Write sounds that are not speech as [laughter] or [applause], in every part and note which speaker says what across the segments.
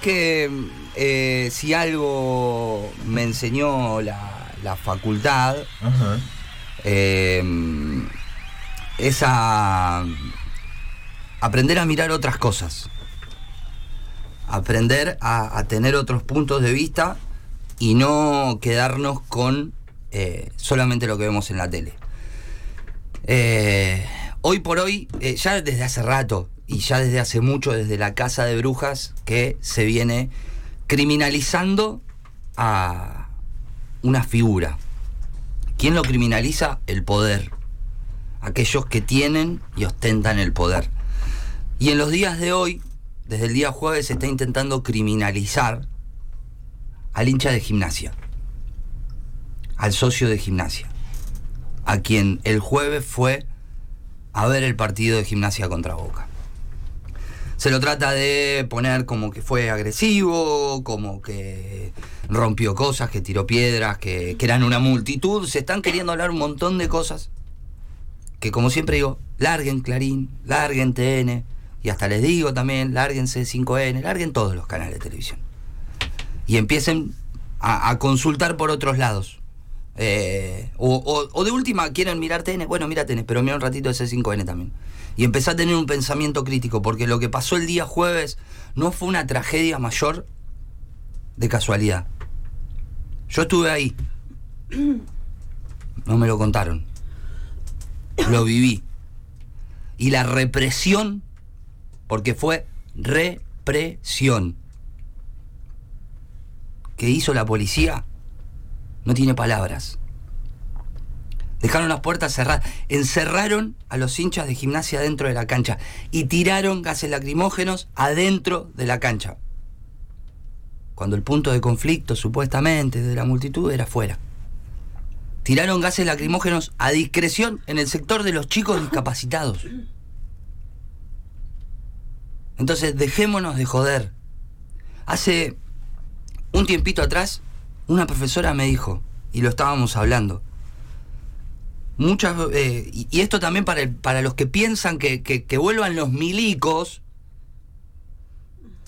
Speaker 1: que eh, si algo me enseñó la, la facultad
Speaker 2: Ajá.
Speaker 1: eh, es a aprender a mirar otras cosas. Aprender a, a tener otros puntos de vista y no quedarnos con eh, solamente lo que vemos en la tele. Eh, hoy por hoy, eh, ya desde hace rato y ya desde hace mucho, desde la Casa de Brujas, que se viene criminalizando a una figura. ¿Quién lo criminaliza? El poder. Aquellos que tienen y ostentan el poder. Y en los días de hoy, desde el día jueves, se está intentando criminalizar al hincha de gimnasia, al socio de gimnasia, a quien el jueves fue a ver el partido de gimnasia contra Boca. Se lo trata de poner como que fue agresivo, como que rompió cosas, que tiró piedras, que, eran una multitud. Se están queriendo hablar un montón de cosas que, como siempre digo, larguen Clarín, larguen TN, y hasta les digo también, lárguense 5N, larguen todos los canales de televisión. Y empiecen a, consultar por otros lados. Eh, o, o- o de última, quieren mirar TN, bueno, mira TN, pero mira un ratito ese 5N también. Y empezá a tener un pensamiento crítico, porque lo que pasó el día jueves no fue una tragedia mayor de casualidad. Yo estuve ahí. [clears throat] No me lo contaron. Lo viví. Y la represión, porque fue represión, que hizo la policía, no tiene palabras. Dejaron las puertas cerradas, encerraron a los hinchas de gimnasia dentro de la cancha y tiraron gases lacrimógenos adentro de la cancha. Cuando el punto de conflicto, supuestamente, de la multitud era fuera. Tiraron gases lacrimógenos a discreción en el sector de los chicos discapacitados. Entonces, dejémonos de joder. Hace un tiempito atrás, una profesora me dijo, y lo estábamos hablando, muchas eh, y, esto también para, para los que piensan que, que- que vuelvan los milicos,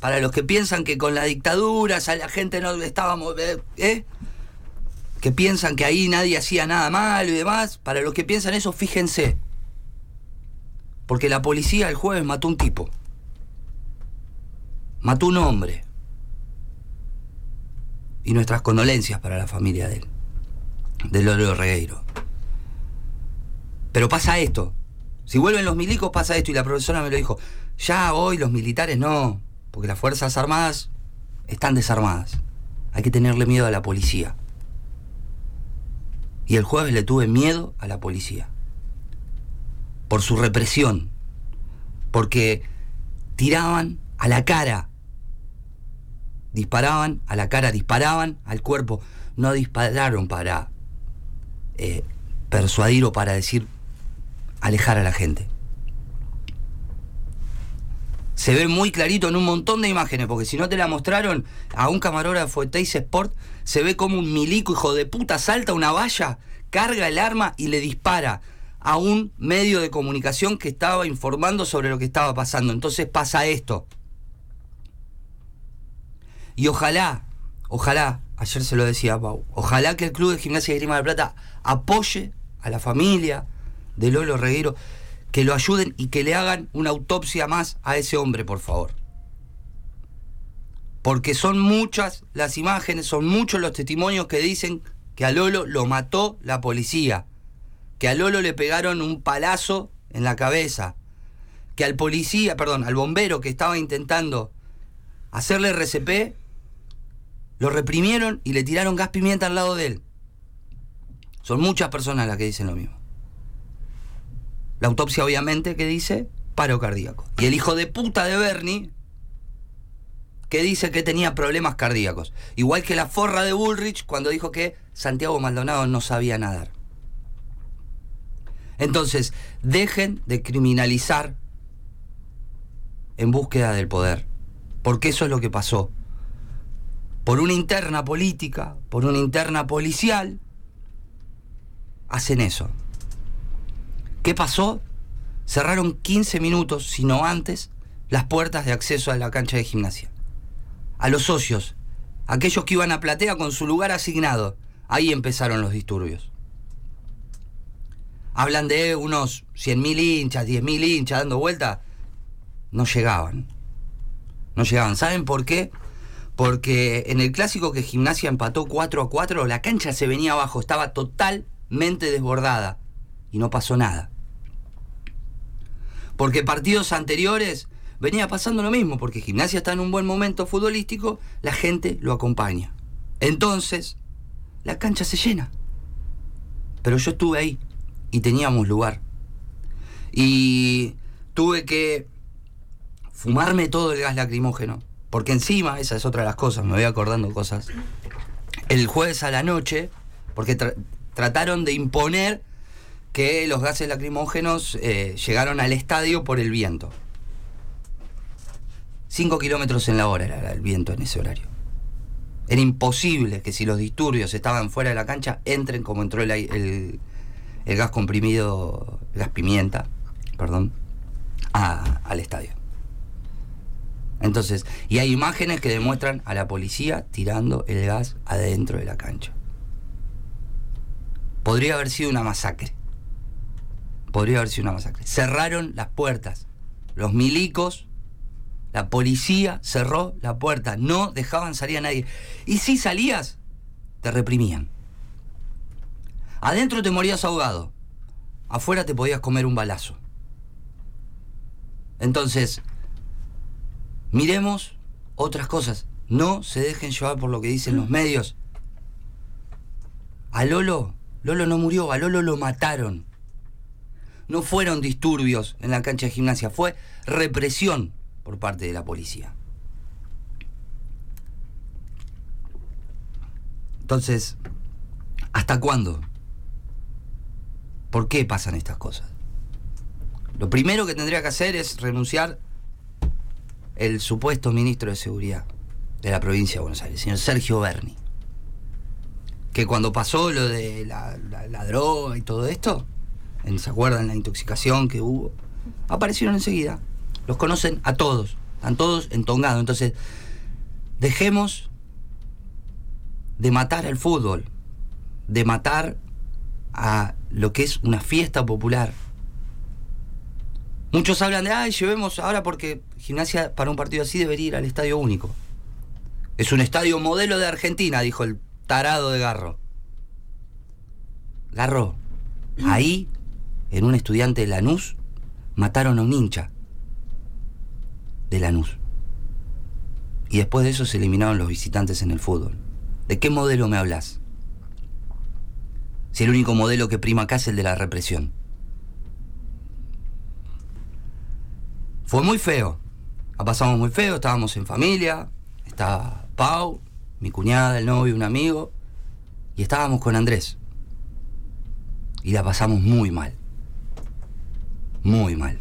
Speaker 1: para los que piensan que con la dictadura a la gente no estábamos, eh, ¿eh? que piensan que ahí nadie hacía nada malo y demás, para los que piensan eso, fíjense, porque la policía el jueves mató un tipo, mató un hombre, y nuestras condolencias para la familia de él, de Lolo Regueiro. Pero pasa esto. Si vuelven los milicos pasa esto y la profesora me lo dijo. Ya hoy los militares no, porque las Fuerzas Armadas están desarmadas. Hay que tenerle miedo a la policía. Y el jueves le tuve miedo a la policía. Por su represión. Porque tiraban a la cara. Disparaban a la cara, disparaban al cuerpo. No dispararon para eh, persuadir o para decir alejar a la gente. Se ve muy clarito en un montón de imágenes, porque si no te la mostraron a un camarógrafo de Teis Sport, se ve como un milico hijo de puta salta una valla, carga el arma y le dispara a un medio de comunicación que estaba informando sobre lo que estaba pasando. Entonces pasa esto. Y ojalá, ojalá, ayer se lo decía Pau, ojalá que el Club de Gimnasia de Grima de Plata apoye a la familia de Lolo Regueiro, que lo ayuden y que le hagan una autopsia más a ese hombre, por favor. Porque son muchas las imágenes, son muchos los testimonios que dicen que a Lolo lo mató la policía, que a Lolo le pegaron un palazo en la cabeza, que al policía, perdón, al bombero que estaba intentando hacerle RCP, lo reprimieron y le tiraron gas pimienta al lado de él. Son muchas personas las que dicen lo mismo. La autopsia, obviamente, que dice paro cardíaco. Y el hijo de puta de Bernie, que dice que tenía problemas cardíacos. Igual que la forra de Bullrich cuando dijo que Santiago Maldonado no sabía nadar. Entonces, dejen de criminalizar en búsqueda del poder. Porque eso es lo que pasó. Por una interna política, por una interna policial, hacen eso. ¿Qué pasó? Cerraron 15 minutos, si no antes, las puertas de acceso a la cancha de gimnasia. a los socios, aquellos que iban a platea con su lugar asignado. Ahí empezaron los disturbios. Hablan de unos 100.000 hinchas, 10.000 hinchas dando vuelta. No llegaban. No llegaban. ¿Saben por qué? Porque en el clásico que Gimnasia empató 4 a 4, la cancha se venía abajo, estaba totalmente desbordada y no pasó nada. Porque partidos anteriores venía pasando lo mismo, porque Gimnasia está en un buen momento futbolístico, la gente lo acompaña. Entonces, la cancha se llena. Pero yo estuve ahí y teníamos lugar. Y tuve que fumarme todo el gas lacrimógeno. Porque encima, esa es otra de las cosas, me voy acordando cosas. El jueves a la noche, porque trataron de imponer que los gases lacrimógenos eh, llegaron al estadio por el viento. 5 kilómetros en la hora era el viento en ese horario. Era imposible que si los disturbios estaban fuera de la cancha, entren como entró el, gas comprimido, gas pimienta, perdón, al estadio. Entonces, y hay imágenes que demuestran a la policía tirando el gas adentro de la cancha. Podría haber sido una masacre. Podría haber sido una masacre. Cerraron las puertas. Los milicos, la policía cerró la puerta. No dejaban salir a nadie. Y si salías, te reprimían. Adentro te morías ahogado. Afuera te podías comer un balazo. Entonces, miremos otras cosas. No se dejen llevar por lo que dicen los medios. A Lolo, Lolo no murió, a Lolo lo mataron no fueron disturbios en la cancha de gimnasia, fue represión por parte de la policía. Entonces, ¿hasta cuándo? ¿Por qué pasan estas cosas? Lo primero que tendría que hacer es renunciar el supuesto ministro de Seguridad de la provincia de Buenos Aires, señor Sergio Berni. Que cuando pasó lo de la, la droga y todo esto, ¿se acuerdan la intoxicación que hubo? Aparecieron enseguida. Los conocen a todos, están todos entongados. Entonces, dejemos de matar al fútbol, de matar a lo que es una fiesta popular. Muchos hablan de, ay, llevemos ahora porque gimnasia para un partido así debería ir al estadio único. Es un estadio modelo de Argentina, dijo el tarado de Garro. Garro, ahí en un estudiante de Lanús, mataron a un hincha de Lanús. Y después de eso se eliminaron los visitantes en el fútbol. ¿De qué modelo me hablas? Si el único modelo que prima acá es el de la represión. Fue muy feo. La pasamos muy feo, estábamos en familia, estaba Pau, mi cuñada, el novio, un amigo, y estábamos con Andrés. Y la pasamos muy mal muy mal.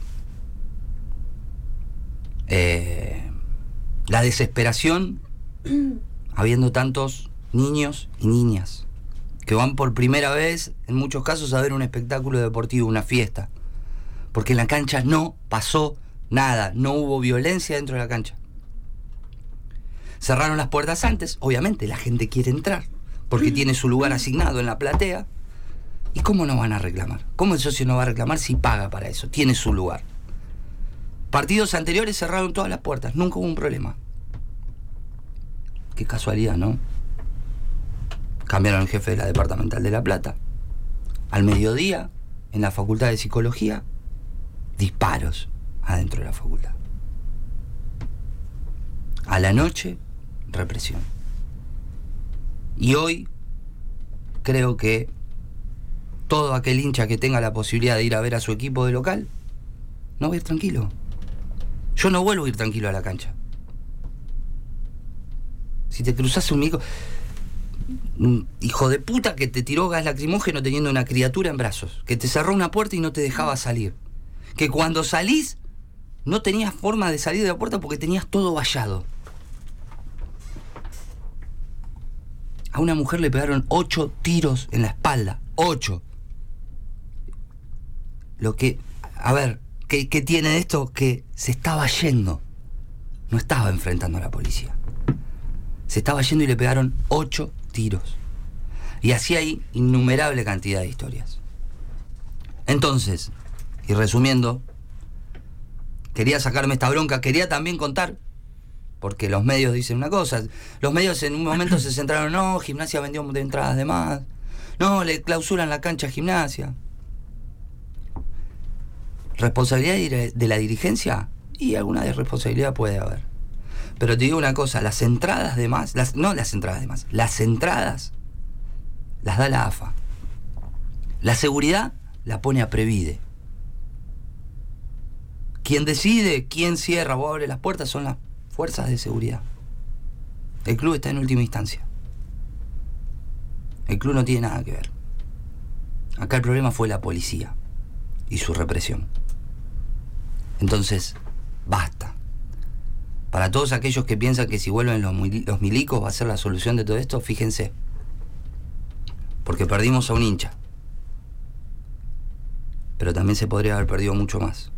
Speaker 1: Eh, la desesperación, [clears throat] habiendo tantos niños y niñas que van por primera vez, en muchos casos, a ver un espectáculo deportivo, una fiesta. Porque en la cancha no pasó nada, no hubo violencia dentro de la cancha. Cerraron las puertas antes, obviamente la gente quiere entrar, porque [clears throat] tiene su lugar asignado en la platea ¿Y cómo no van a reclamar? ¿Cómo el socio no va a reclamar si paga para eso? Tiene su lugar. Partidos anteriores cerraron todas las puertas, nunca hubo un problema. Qué casualidad, ¿no? Cambiaron el jefe de la departamental de La Plata. Al mediodía, en la facultad de psicología, disparos adentro de la facultad. A la noche, represión. Y hoy creo que todo aquel hincha que tenga la posibilidad de ir a ver a su equipo de local, no va a ir tranquilo. Yo no vuelvo a ir tranquilo a la cancha. Si te cruzas un mico. Hijo de puta que te tiró gas lacrimógeno teniendo una criatura en brazos. Que te cerró una puerta y no te dejaba salir. Que cuando salís no tenías forma de salir de la puerta porque tenías todo vallado. A una mujer le pegaron ocho tiros en la espalda. Ocho. Lo que, a ver, ¿qué, tiene esto? Que se estaba yendo. No estaba enfrentando a la policía. Se estaba yendo y le pegaron ocho tiros. Y así hay innumerable cantidad de historias. Entonces, y resumiendo, quería sacarme esta bronca, quería también contar, porque los medios dicen una cosa, los medios en un momento se centraron, no, gimnasia vendió de entradas de más, no, le clausuran la cancha a gimnasia. ¿Responsabilidad de la dirigencia? Y alguna responsabilidad puede haber. Pero te digo una cosa, las entradas de más, las, no las entradas de más, las entradas las da la AFA. La seguridad la pone a Previde. Quien decide quién cierra o abre las puertas son las fuerzas de seguridad. El club está en última instancia. El club no tiene nada que ver. Acá el problema fue la policía y su represión. Entonces, basta. Para todos aquellos que piensan que si vuelven los, milicos va a ser la solución de todo esto, fíjense. Porque perdimos a un hincha. Pero también se podría haber perdido mucho más.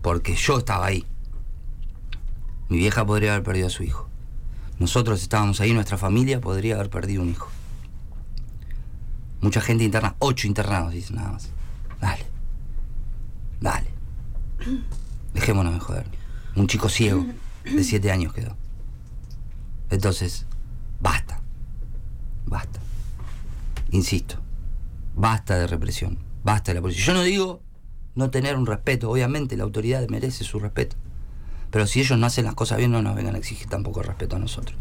Speaker 1: Porque yo estaba ahí. Mi vieja podría haber perdido a su hijo. Nosotros estábamos ahí, nuestra familia podría haber perdido un hijo. Mucha gente interna, ocho internados, dicen nada más. Dale. Dale. [clears throat] Dejémonos de joder. Un chico ciego de siete años quedó. Entonces, basta. Basta. Insisto. Basta de represión. Basta de la policía. Yo no digo no tener un respeto. Obviamente la autoridad merece su respeto. Pero si ellos no hacen las cosas bien, no nos vengan a exigir tampoco respeto a nosotros.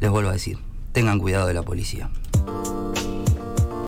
Speaker 1: Les vuelvo a decir, tengan cuidado de la policía.